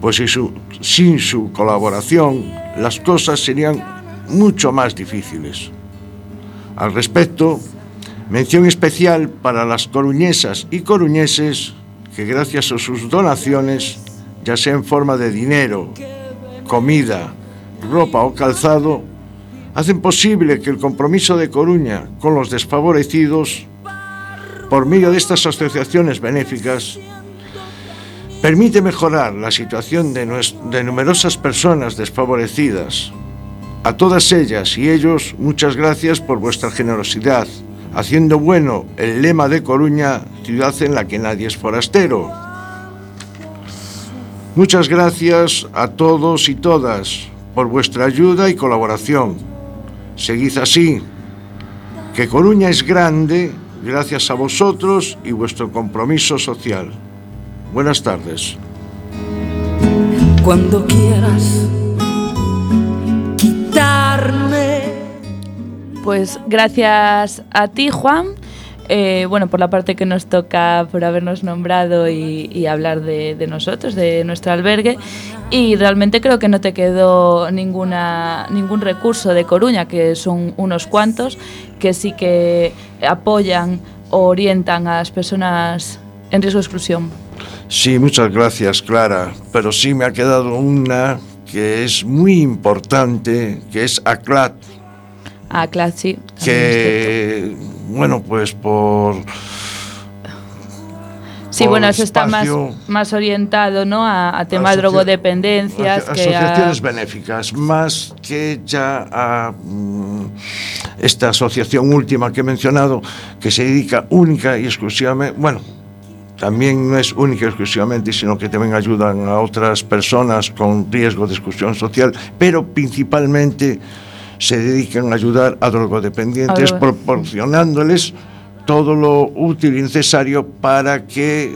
pues sin su, sin su colaboración las cosas serían mucho más difíciles. Al respecto, mención especial para las coruñesas y coruñeses que gracias a sus donaciones, ya sea en forma de dinero, comida, ropa o calzado, hacen posible que el compromiso de Coruña con los desfavorecidos, por medio de estas asociaciones benéficas, permite mejorar la situación de, numerosas personas desfavorecidas. A todas ellas y ellos, muchas gracias por vuestra generosidad, haciendo bueno el lema de Coruña, ciudad en la que nadie es forastero. Muchas gracias a todos y todas por vuestra ayuda y colaboración. Seguid así, que Coruña es grande gracias a vosotros y vuestro compromiso social. Buenas tardes. Cuando quieras quitarme Pues gracias a ti, Juan. Eh, bueno, por la parte que nos toca, por habernos nombrado y, y hablar de, de nosotros, de nuestro albergue. Y realmente creo que no te quedó ninguna, ningún recurso de Coruña, que son unos cuantos, que sí que apoyan orientan a las personas en riesgo de exclusión? Sí, muchas gracias, Clara. Pero sí me ha quedado una que es muy importante, que es ACLAT, A CLAT, sí. que, bueno, pues por... Sí, bueno, eso está más, orientado ¿no? a, a temas de drogodependencias aso- que a- asociaciones benéficas, más que ya a mm, esta asociación última que he mencionado, que se dedica única y exclusivamente, bueno, también no es única y exclusivamente, sino que también ayudan a otras personas con riesgo de exclusión social, pero principalmente se dedican a ayudar a drogodependientes, A proporcionándoles todo lo útil y necesario para que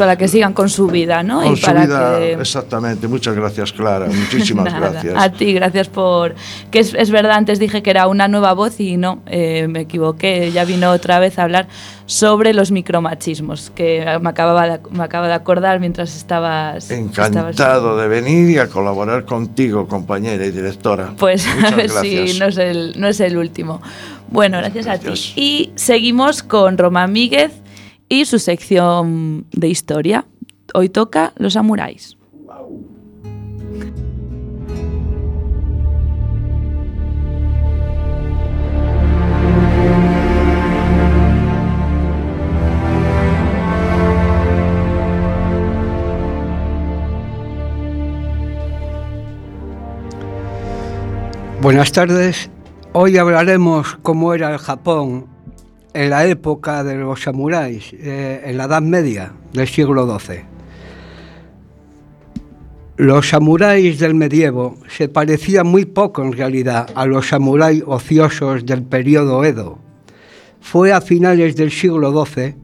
para que sigan con su vida, ¿no? con y su para vida, que exactamente. Muchas gracias, Clara. [laughs] Muchísimas Nada, gracias. A ti, gracias por... Que es, es verdad, antes dije que era una nueva voz y no, eh, me equivoqué. Ya vino otra vez a hablar sobre los micromachismos, que me acababa de, me acaba de acordar mientras estabas... estabas- Encantado de venir y a colaborar contigo, compañera y directora. Pues Muchas [laughs] a ver gracias. si no es, el, no es el último. Bueno, gracias, a Gracias. ti. Y seguimos con Román Míguez y su sección de historia. Hoy toca los samuráis. Buenas tardes. Hoy hablaremos cómo era el Japón en la época de los samuráis, eh, en la Edad Media del siglo XII. Los samuráis del medievo se parecían muy poco en realidad a los samuráis ociosos del periodo Edo. Fue a finales del siglo XII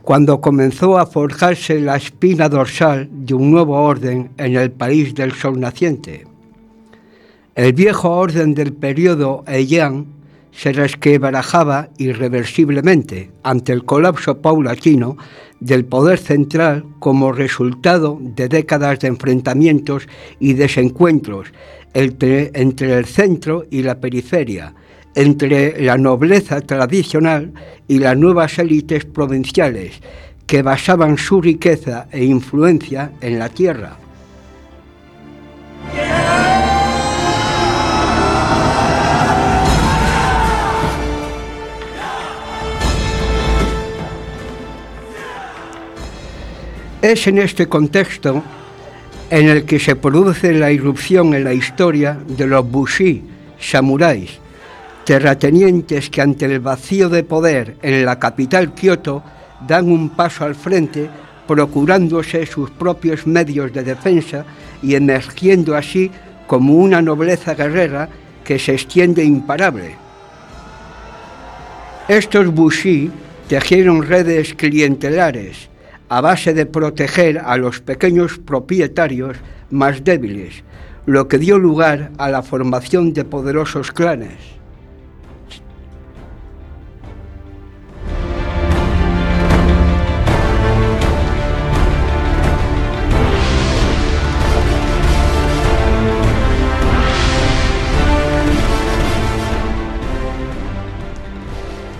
cuando comenzó a forjarse la espina dorsal de un nuevo orden en el país del sol naciente. El viejo orden del periodo Heian se resquebrajaba irreversiblemente ante el colapso paulatino del poder central como resultado de décadas de enfrentamientos y desencuentros entre, entre el centro y la periferia, entre la nobleza tradicional y las nuevas élites provinciales que basaban su riqueza e influencia en la tierra. Es en este contexto en el que se produce la irrupción en la historia de los bushi, samuráis, terratenientes que ante el vacío de poder en la capital Kioto dan un paso al frente procurándose sus propios medios de defensa y emergiendo así como una nobleza guerrera que se extiende imparable. Estos bushi tejieron redes clientelares a base de proteger a los pequeños propietarios más débiles, lo que dio lugar a la formación de poderosos clanes.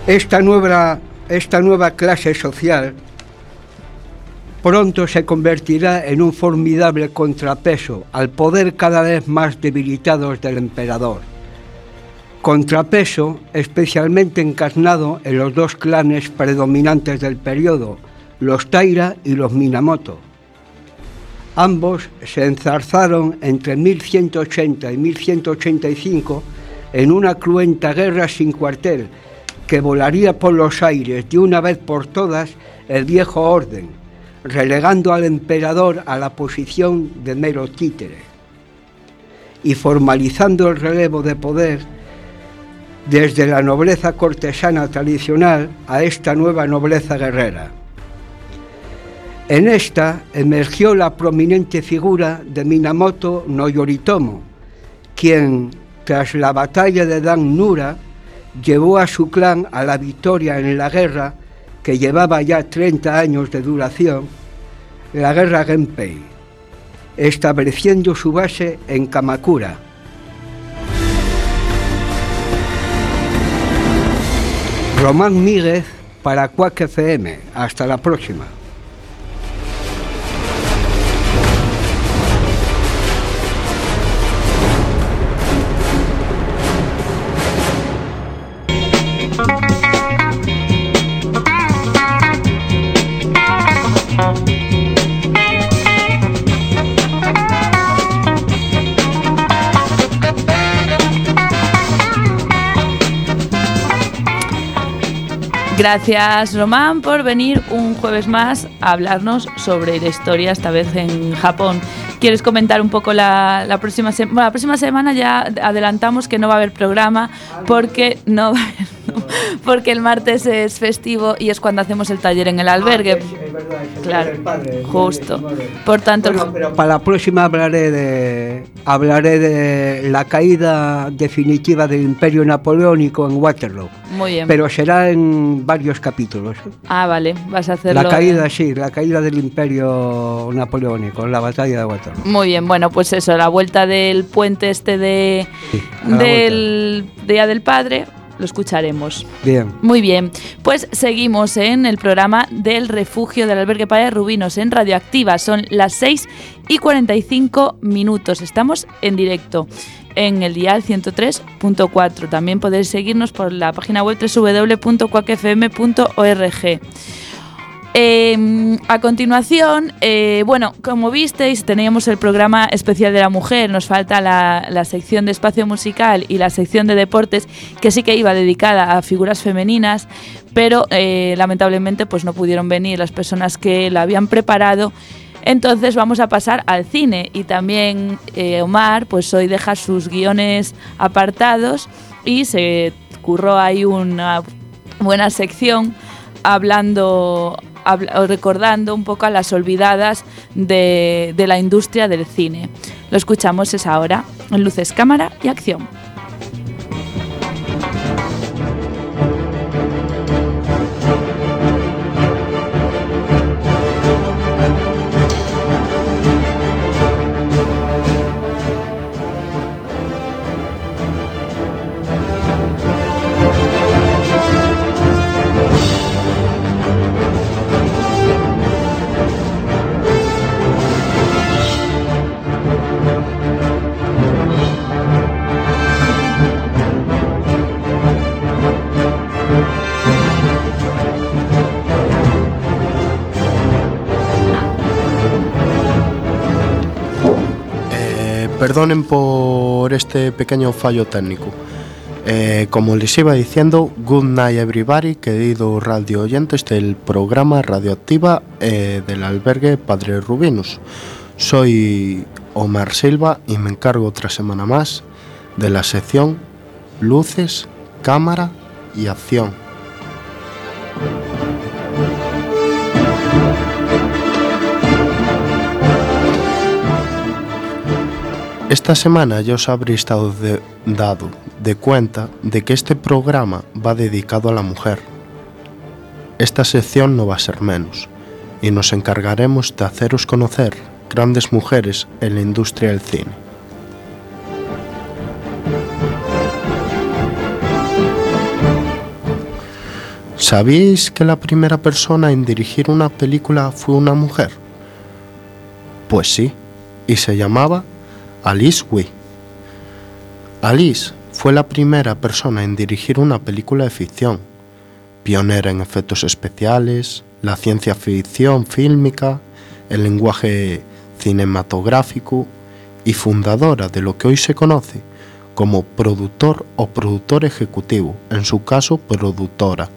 Esta nueva, esta nueva clase social pronto se convertirá en un formidable contrapeso al poder cada vez más debilitado del emperador. Contrapeso especialmente encarnado en los dos clanes predominantes del periodo, los Taira y los Minamoto. Ambos se enzarzaron entre 1180 y 1185 en una cruenta guerra sin cuartel que volaría por los aires de una vez por todas el viejo orden, relegando al emperador a la posición de mero títere y formalizando el relevo de poder desde la nobleza cortesana tradicional a esta nueva nobleza guerrera. En esta emergió la prominente figura de Minamoto no Yoritomo, quien, tras la batalla de Dan Nura, llevó a su clan a la victoria en la guerra que llevaba ya 30 años de duración, la guerra Genpei, estableciendo su base en Kamakura. Román Míguez para Cuac FM. Hasta la próxima. Gracias Román por venir un jueves más a hablarnos sobre la historia, esta vez en Japón. ¿Quieres comentar un poco la, próxima semana? Bueno, la próxima semana ya adelantamos que no va a haber programa porque no va a haber- porque el martes es festivo y es cuando hacemos el taller en el albergue. Claro, justo. Por tanto, el- Bueno, pero para la próxima hablaré de hablaré de la caída definitiva del Imperio Napoleónico en Waterloo. muy bien. Pero será en varios capítulos. ah, vale, vas a hacerlo. La caída, sí, la caída del Imperio Napoleónico, la batalla de Waterloo. Muy bien, bueno, pues eso, la vuelta del puente este de Sí, del Día del Padre, lo escucharemos. Bien. Muy bien, pues seguimos en el programa del refugio del albergue Padre Rubinos en Radioactiva. Son las 6 y 45 minutos. Estamos en directo en el dial 103.4. También podéis seguirnos por la página web www.cuacfm.org. Eh, a continuación, eh, bueno, como visteis, teníamos el programa especial de la mujer, nos falta la, sección de espacio musical y la sección de deportes, que sí que iba dedicada a figuras femeninas, pero eh, lamentablemente pues no pudieron venir las personas que la habían preparado. Entonces vamos a pasar al cine y también eh, Omar pues hoy deja sus guiones apartados y se curró ahí una buena sección hablando recordando un poco a las olvidadas de, la industria del cine. Lo escuchamos es ahora en luces, cámara y acción. Perdonen por este pequeño fallo técnico. Eh, como les iba diciendo, good night everybody, queridos radio oyentes del programa Radioactiva eh, del albergue Padre Rubinus. Soy Omar Silva y me encargo otra semana más de la sección Luces, Cámara y Acción. Esta semana ya os habréis estado dado de cuenta de que este programa va dedicado a la mujer. Esta sección no va a ser menos, y nos encargaremos de haceros conocer grandes mujeres en la industria del cine. ¿Sabéis que la primera persona en dirigir una película fue una mujer? Pues sí, y se llamaba Alice Wee. Alice fue la primera persona en dirigir una película de ficción, pionera en efectos especiales, la ciencia ficción fílmica, el lenguaje cinematográfico y fundadora de lo que hoy se conoce como productor o productor ejecutivo, en su caso productora.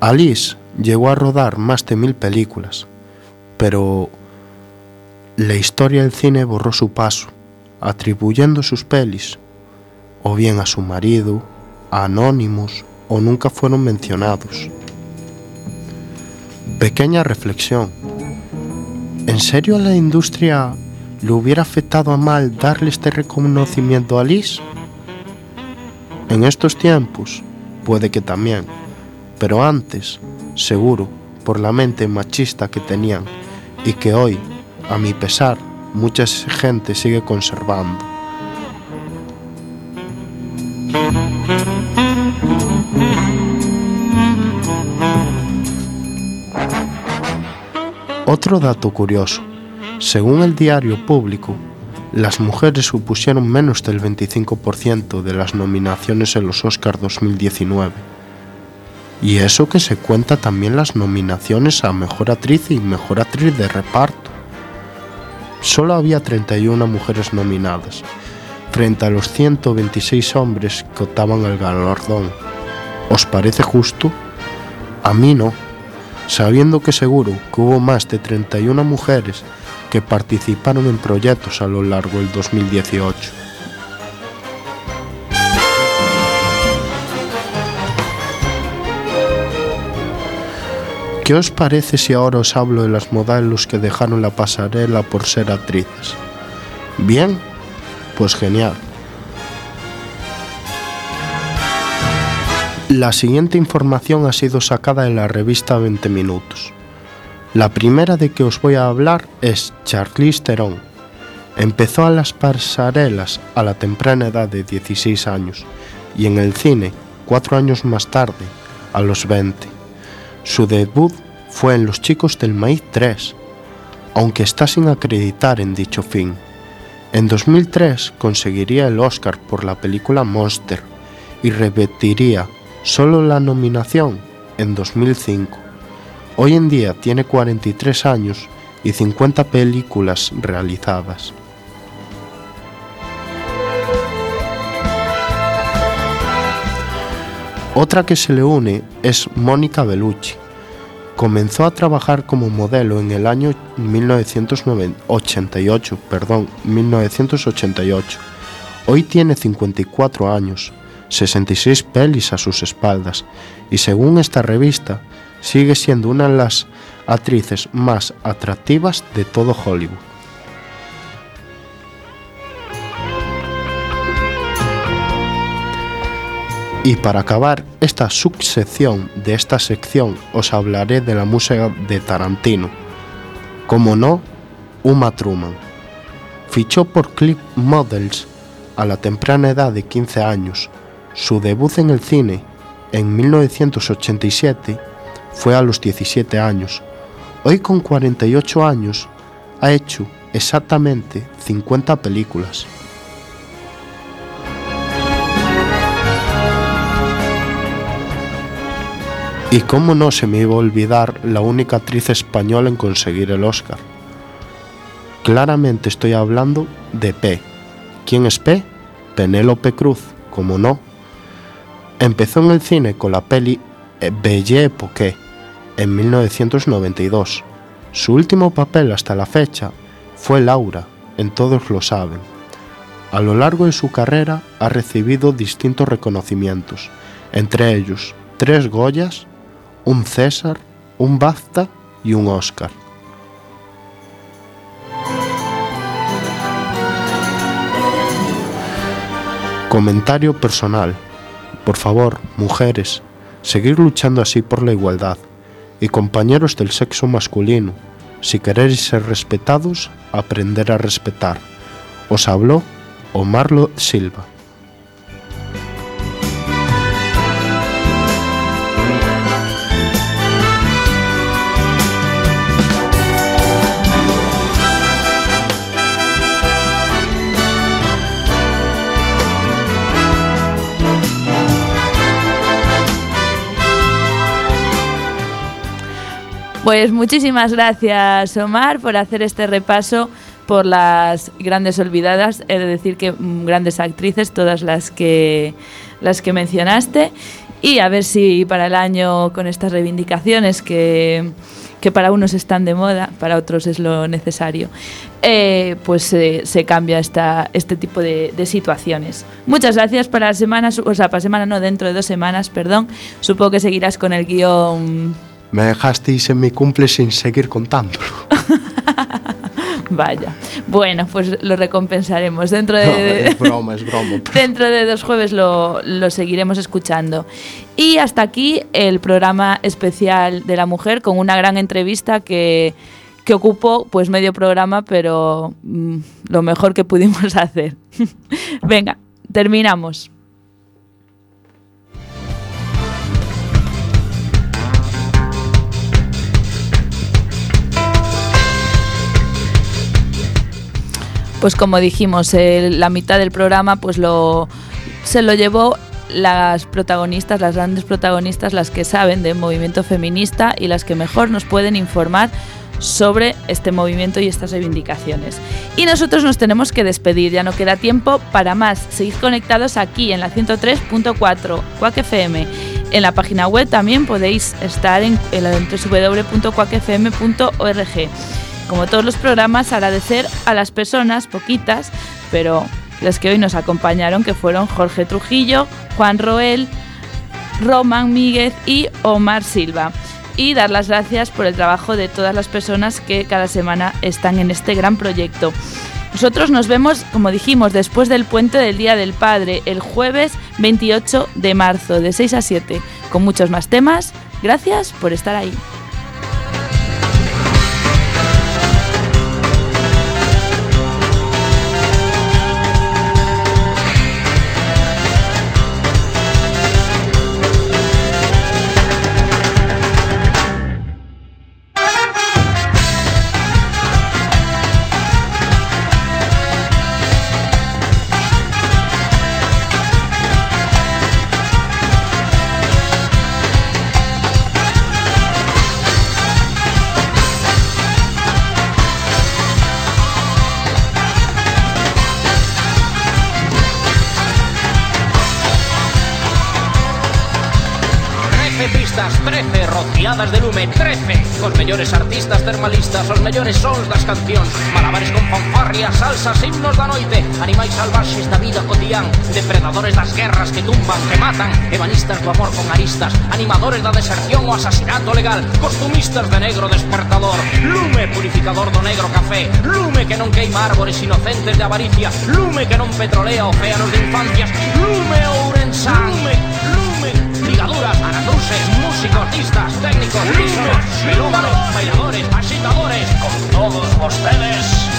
Alice llegó a rodar más de mil películas, pero la historia del cine borró su paso, atribuyendo sus pelis o bien a su marido, a anónimos o nunca fueron mencionados. Pequeña reflexión. ¿En serio a la industria le hubiera afectado a mal darle este reconocimiento a Alice? En estos tiempos puede que también, pero antes, seguro, por la mente machista que tenían y que hoy, a mi pesar, mucha gente sigue conservando. Otro dato curioso. Según el diario público, las mujeres supusieron menos del 25% de las nominaciones en los Oscars 2019. Y eso que se cuenta también las nominaciones a Mejor Actriz y Mejor Actriz de Reparto. Solo había 31 mujeres nominadas, frente a los 126 hombres que optaban al galardón. ¿Os parece justo? A mí no, sabiendo que seguro que hubo más de 31 mujeres que participaron en proyectos a lo largo del 2018. ¿Qué os parece si ahora os hablo de las modelos que dejaron la pasarela por ser actrices? ¿Bien? Pues genial. La siguiente información ha sido sacada de la revista 20 Minutos. La primera de que os voy a hablar es Charlize Theron. Empezó a las pasarelas a la temprana edad de 16 años y en el cine cuatro años más tarde, a los 20. Su debut fue en Los Chicos del Maíz 3, aunque está sin acreditar en dicho film. En 2003 conseguiría el Oscar por la película Monster y repetiría solo la nominación en 2005. Hoy en día tiene 43 años y 50 películas realizadas. Otra que se le une es Mónica Bellucci. Comenzó a trabajar como modelo en el año 1988, perdón, 1988. Hoy tiene 54 años, 66 pelis a sus espaldas y según esta revista sigue siendo una de las actrices más atractivas de todo Hollywood. Y para acabar esta subsección de esta sección os hablaré de la música de Tarantino. Como no, Uma Truman. Fichó por Clip Models a la temprana edad de 15 años. Su debut en el cine en 1987 fue a los 17 años. Hoy con 48 años ha hecho exactamente 50 películas. Y cómo no se me iba a olvidar la única actriz española en conseguir el Oscar. Claramente estoy hablando de P. ¿Quién es P? Penélope Cruz, como no. Empezó en el cine con la peli eh, Belle Époque en 1992. Su último papel hasta la fecha fue Laura, en Todos lo saben. A lo largo de su carrera ha recibido distintos reconocimientos, entre ellos tres Goyas, un César, un BAFTA y un Oscar. Comentario personal. Por favor, mujeres, seguir luchando así por la igualdad. Y compañeros del sexo masculino, si queréis ser respetados, aprender a respetar. Os habló Omarlo Silva. Pues muchísimas gracias, Omar, por hacer este repaso por las grandes olvidadas, es decir, que mm, grandes actrices, todas las que, las que mencionaste. Y a ver si para el año, con estas reivindicaciones que, que para unos están de moda, para otros es lo necesario, eh, pues eh, se cambia esta, este tipo de, de situaciones. Muchas gracias para la semana, o sea, para semana no, dentro de dos semanas, perdón. Supongo que seguirás con el guion Me dejasteis en mi cumple sin seguir contándolo. [laughs] Vaya. Bueno, pues lo recompensaremos. Dentro de, No, es broma, es broma. [laughs] dentro de dos jueves lo, lo seguiremos escuchando. Y hasta aquí el programa especial de la mujer con una gran entrevista que, que ocupó pues medio programa, pero mm, lo mejor que pudimos [laughs] hacer. Venga, terminamos. Pues como dijimos, la mitad del programa pues lo se lo llevó las protagonistas, las grandes protagonistas, las que saben de movimiento feminista y las que mejor nos pueden informar sobre este movimiento y estas reivindicaciones. Y nosotros nos tenemos que despedir, ya no queda tiempo para más. Seguid conectados aquí en la 103.4 Quack FM. En la página web también podéis estar en, en www.quackfm.org. Como todos los programas, agradecer a las personas, poquitas, pero las que hoy nos acompañaron, que fueron Jorge Trujillo, Juan Roel, Roman Míguez y Omar Silva. Y dar las gracias por el trabajo de todas las personas que cada semana están en este gran proyecto. Nosotros nos vemos, como dijimos, después del puente del Día del Padre, el jueves 28 de marzo, de 6 a 7, con muchos más temas. Gracias por estar ahí. Toneladas de lume 13 Cos mellores artistas termalistas Os mellores sons das cancións Malabares con fanfarrias, salsas, himnos da noite. Animais salvaxes da vida cotián Depredadores das guerras que tumban, que matan. Ebanistas do amor con aristas. Animadores da deserción o asasinato legal. Costumistas de negro despertador. Lume purificador do negro café. Lume que non queima árbores inocentes de avaricia. Lume que non petrolea océanos de infancias. Lume ourensán. Lume dictaduras, anacruces, músicos, artistas, técnicos, listos, melómanos, bailadores, agitadores, con todos ustedes.